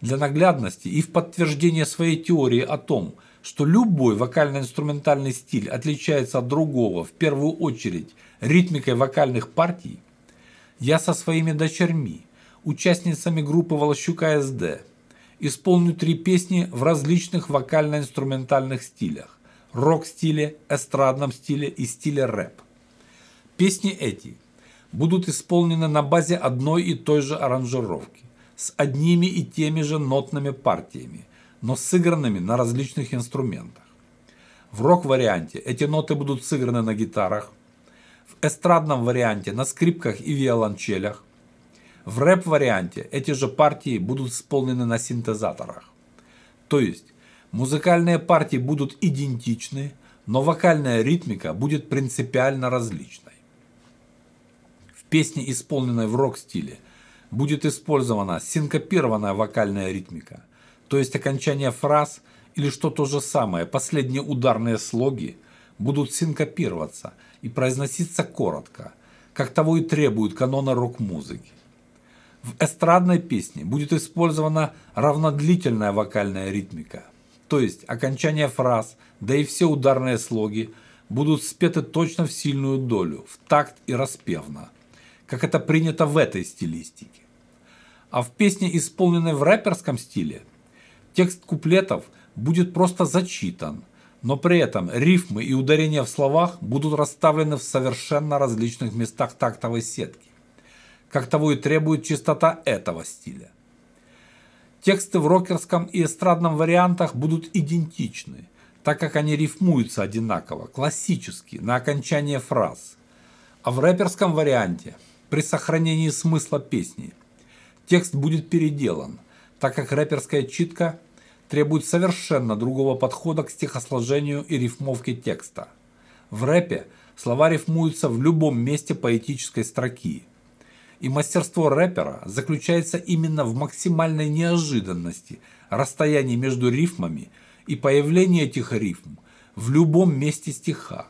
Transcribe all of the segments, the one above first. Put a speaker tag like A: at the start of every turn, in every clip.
A: Для наглядности и в подтверждение своей теории о том, что любой вокально-инструментальный стиль отличается от другого в первую очередь ритмикой вокальных партий, я со своими дочерьми, участницами группы Волощука СД, исполню три песни в различных вокально-инструментальных стилях – рок-стиле, эстрадном стиле и стиле рэп. Песни эти будут исполнены на базе одной и той же аранжировки, с одними и теми же нотными партиями, но сыгранными на различных инструментах. В рок-варианте эти ноты будут сыграны на гитарах, в эстрадном варианте на скрипках и виолончелях, в рэп-варианте эти же партии будут исполнены на синтезаторах. То есть музыкальные партии будут идентичны, но вокальная ритмика будет принципиально различной. В песне, исполненной в рок-стиле, будет использована синкопированная вокальная ритмика, то есть окончание фраз или что то же самое, последние ударные слоги будут синкопироваться и произноситься коротко, как того и требует канона рок-музыки. В эстрадной песне будет использована равнодлительная вокальная ритмика, то есть окончание фраз, да и все ударные слоги будут спеты точно в сильную долю, в такт и распевно, как это принято в этой стилистике. А в песне, исполненной в рэперском стиле, текст куплетов будет просто зачитан, но при этом рифмы и ударения в словах будут расставлены в совершенно различных местах тактовой сетки как того и требует чистота этого стиля. Тексты в рокерском и эстрадном вариантах будут идентичны, так как они рифмуются одинаково, классически, на окончание фраз. А в рэперском варианте, при сохранении смысла песни, текст будет переделан, так как рэперская читка требует совершенно другого подхода к стихосложению и рифмовке текста. В рэпе слова рифмуются в любом месте поэтической строки – и мастерство рэпера заключается именно в максимальной неожиданности расстояния между рифмами и появлении этих рифм в любом месте стиха,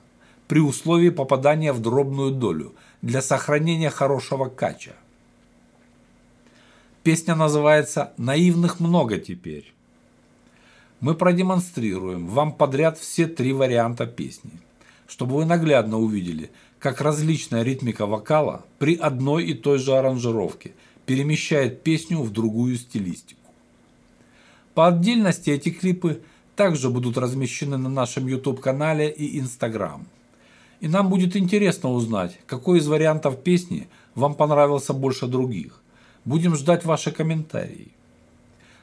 A: при условии попадания в дробную долю для сохранения хорошего кача. Песня называется «Наивных много теперь». Мы продемонстрируем вам подряд все три варианта песни, чтобы вы наглядно увидели – как различная ритмика вокала при одной и той же аранжировке перемещает песню в другую стилистику. По отдельности эти клипы также будут размещены на нашем YouTube-канале и Instagram. И нам будет интересно узнать, какой из вариантов песни вам понравился больше других. Будем ждать ваши комментарии.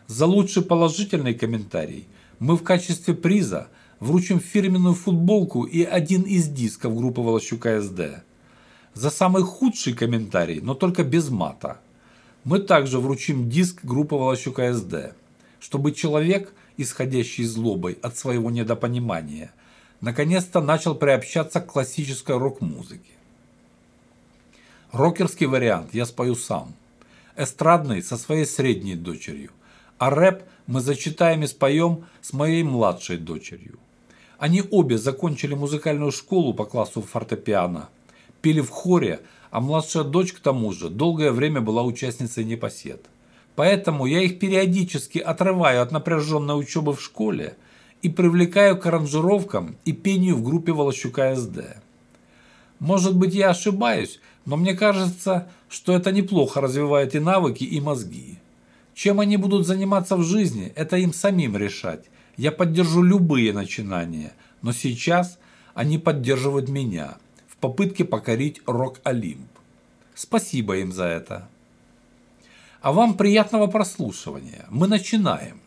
A: За лучший положительный комментарий мы в качестве приза – вручим фирменную футболку и один из дисков группы Волощука СД. За самый худший комментарий, но только без мата. Мы также вручим диск группы Волощука СД, чтобы человек, исходящий злобой от своего недопонимания, наконец-то начал приобщаться к классической рок-музыке. Рокерский вариант я спою сам. Эстрадный со своей средней дочерью. А рэп мы зачитаем и споем с моей младшей дочерью. Они обе закончили музыкальную школу по классу фортепиано, пели в хоре, а младшая дочь к тому же долгое время была участницей непосед. Поэтому я их периодически отрываю от напряженной учебы в школе и привлекаю к аранжировкам и пению в группе Волощука СД. Может быть я ошибаюсь, но мне кажется, что это неплохо развивает и навыки, и мозги. Чем они будут заниматься в жизни, это им самим решать. Я поддержу любые начинания, но сейчас они поддерживают меня в попытке покорить Рок-Олимп. Спасибо им за это. А вам приятного прослушивания. Мы начинаем.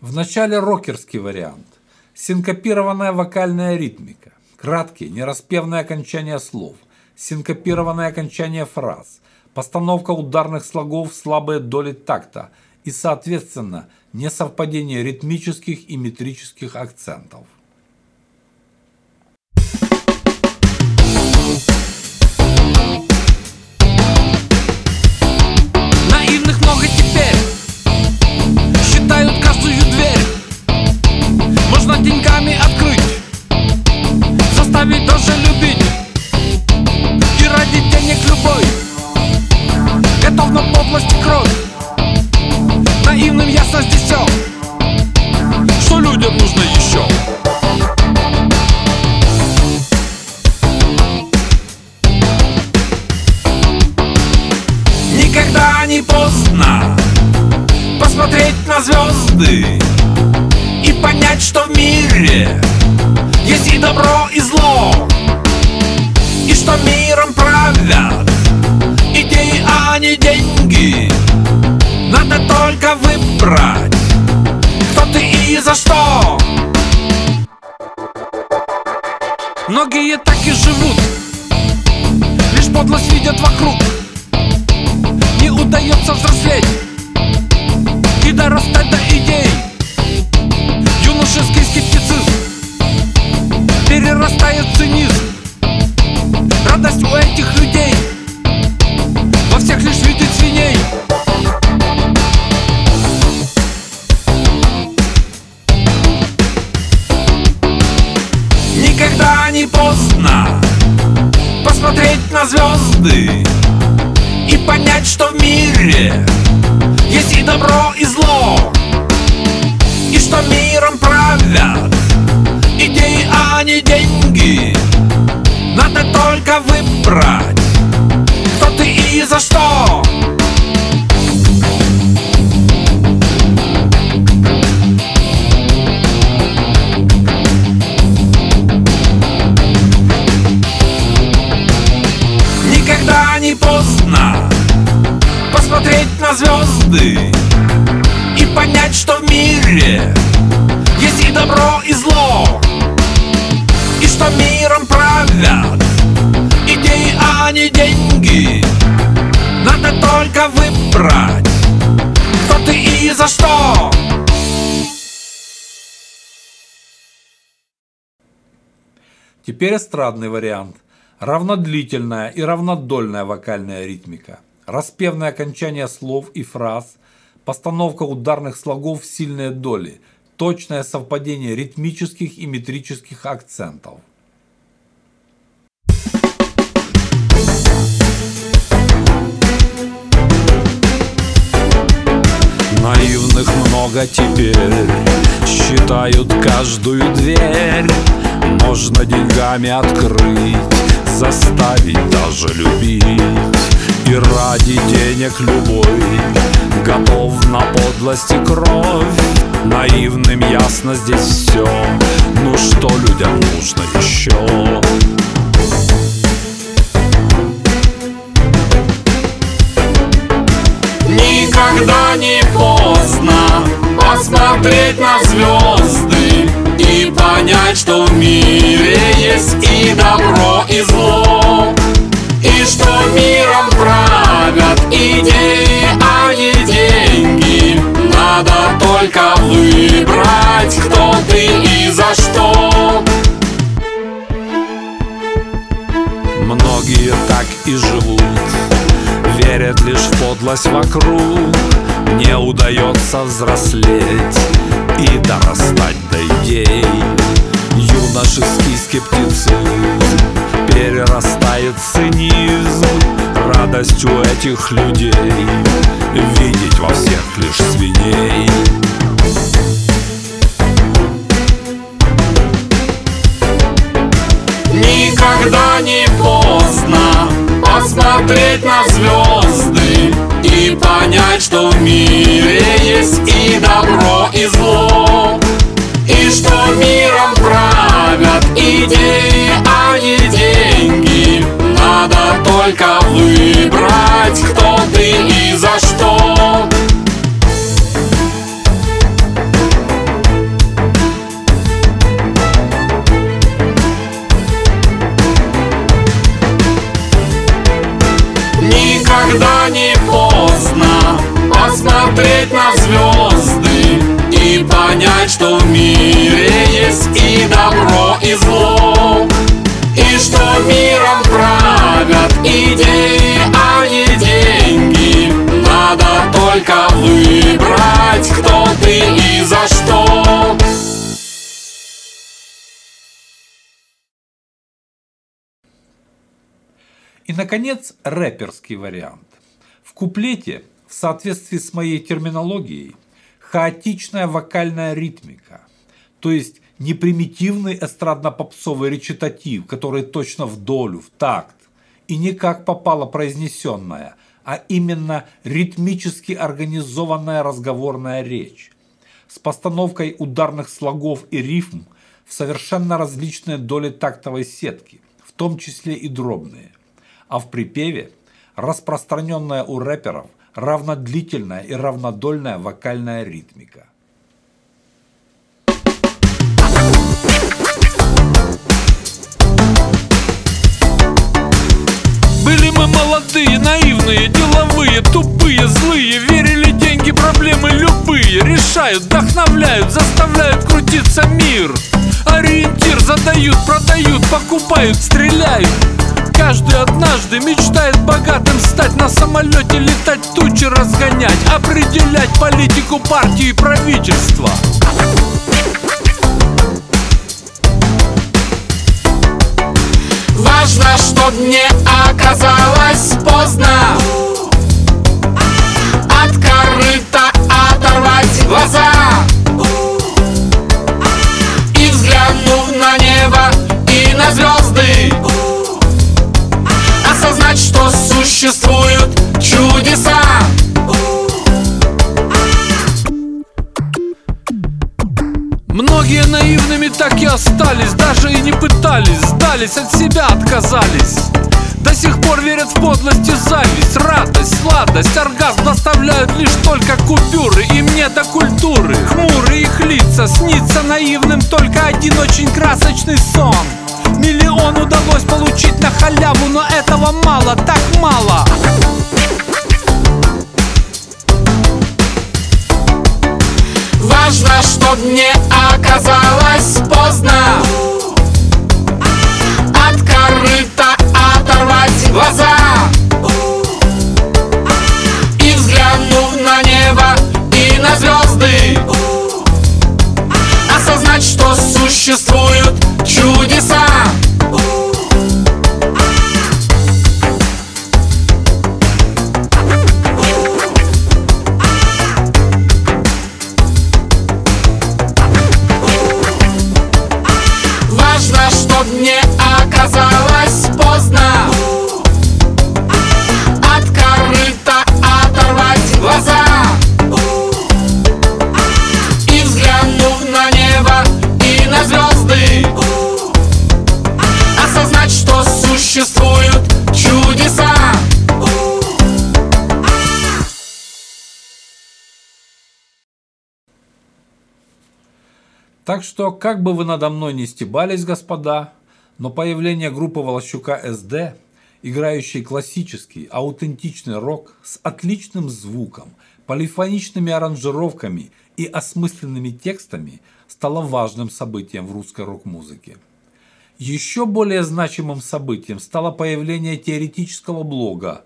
A: В начале рокерский вариант. Синкопированная вокальная ритмика. Краткие, нераспевные окончания слов. Синкопированное окончание фраз. Постановка ударных слогов в слабые доли такта – и, соответственно, несовпадение ритмических и метрических акцентов.
B: не поздно Посмотреть на звезды И понять, что в мире Есть и добро, и зло И что миром правят Идеи, а не деньги. Надо только выбрать Кто ты и за что. Многие так и живут Лишь подлость видят вокруг удается взрослеть И дорастать до идей. Юношеский скептицизм. Перерастает в цинизм. Радость у этих людей. Во всех лишь видит свиней. Никогда не поздно Посмотреть на звезды И понять, что в мире Есть и добро, и зло. И что миром правят Идеи, а не деньги. Надо только выбрать Кто ты и за что звезды И понять, что в мире Есть и добро, и зло И что миром правят Идеи, а не деньги Надо только выбрать Кто ты и за что
A: Теперь эстрадный вариант. Равнодлительная и равнодольная вокальная ритмика. Распевное окончание слов и фраз. Постановка ударных слогов в сильные доли. Точное совпадение ритмических и метрических акцентов.
B: Наивных много теперь Считают каждую дверь Можно деньгами открыть Заставить даже любить. И ради денег любой Готов на подлость и кровь. Наивным ясно здесь все Ну что людям нужно еще? Никогда не поздно посмотреть на звезды Понять, что в мире есть и добро, и зло. И что миром правят идеи, а не деньги. Надо только выбрать, кто ты и за что. Многие так и живут лишь подлость вокруг. Не удается взрослеть И дорастать до идей. Юношеский скептицизм Перерастает цинизм. Радость у этих людей Видеть во всех лишь свиней. Никогда не поздно посмотреть на звезды понять, что в мире есть и добро, и зло. И что миром правят идеи, а не деньги. Надо только выбрать, кто ты и за что что в мире есть и добро, и зло И что миром правят идеи, а не деньги Надо только выбрать, кто ты и за что
A: И, наконец, рэперский вариант. В куплете, в соответствии с моей терминологией, хаотичная вокальная ритмика, то есть не примитивный эстрадно-попсовый речитатив, который точно в долю, в такт, и не как попало произнесенная, а именно ритмически организованная разговорная речь с постановкой ударных слогов и рифм в совершенно различные доли тактовой сетки, в том числе и дробные. А в припеве распространенная у рэперов равнодлительная и равнодольная вокальная ритмика.
C: Были мы молодые, наивные, деловые, тупые, злые Верили деньги, проблемы любые Решают, вдохновляют, заставляют крутиться мир Ориентир задают, продают, покупают, стреляют Каждый однажды мечтает богатым стать На самолете летать, тучи разгонять Определять политику партии и правительства.
B: Важно, чтоб не оказалось поздно. От
C: отказались. До сих пор верят в подлость и зависть Радость, сладость, оргазм доставляют лишь только купюры Им не до культуры. Хмурые их лица Снится наивным только один очень красочный сон. Миллион удалось получить на халяву Но этого мало, так мало.
B: Важно, чтоб не оказалось поздно глаза. И взглянув на небо и на звезды. Осознать, что существуют
A: Так что, как бы вы надо мной не стебались, господа, но появление группы Волощука СД, играющей классический, аутентичный рок с отличным звуком, полифоничными аранжировками и осмысленными текстами, стало важным событием в русской рок-музыке. Еще более значимым событием стало появление теоретического блога,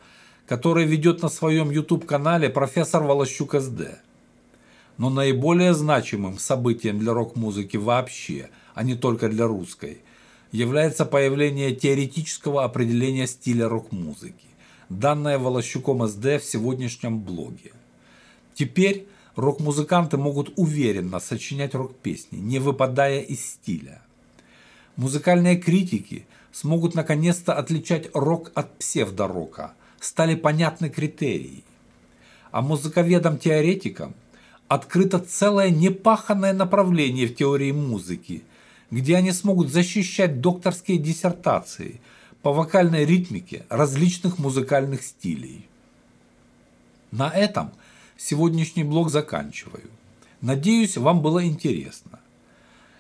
A: который ведет на своем YouTube-канале профессор Волощук СД. Но наиболее значимым событием для рок-музыки вообще, а не только для русской, является появление теоретического определения стиля рок-музыки, данное Волощуком СД в сегодняшнем блоге. Теперь рок-музыканты могут уверенно сочинять рок-песни, не выпадая из стиля. Музыкальные критики смогут наконец-то отличать рок от псевдорока, стали понятны критерии. А музыковедам-теоретикам открыто целое непаханное направление в теории музыки, где они смогут защищать докторские диссертации по вокальной ритмике различных музыкальных стилей. На этом сегодняшний блог заканчиваю. Надеюсь, вам было интересно.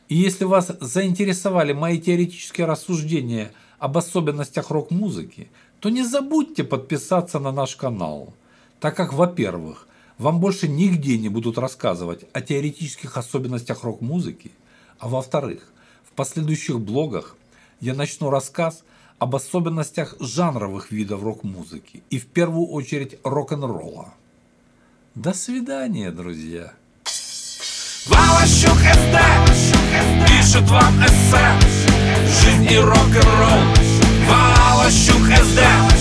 A: И если вас заинтересовали мои теоретические рассуждения об особенностях рок-музыки, то не забудьте подписаться на наш канал, так как, во-первых, вам больше нигде не будут рассказывать о теоретических особенностях рок-музыки, а во-вторых, в последующих блогах я начну рассказ об особенностях жанровых видов рок-музыки и в первую очередь рок-н-ролла. До свидания, друзья!
C: Волощук СД Пишет вам эссе Жизнь и рок-н-ролл Волощук СД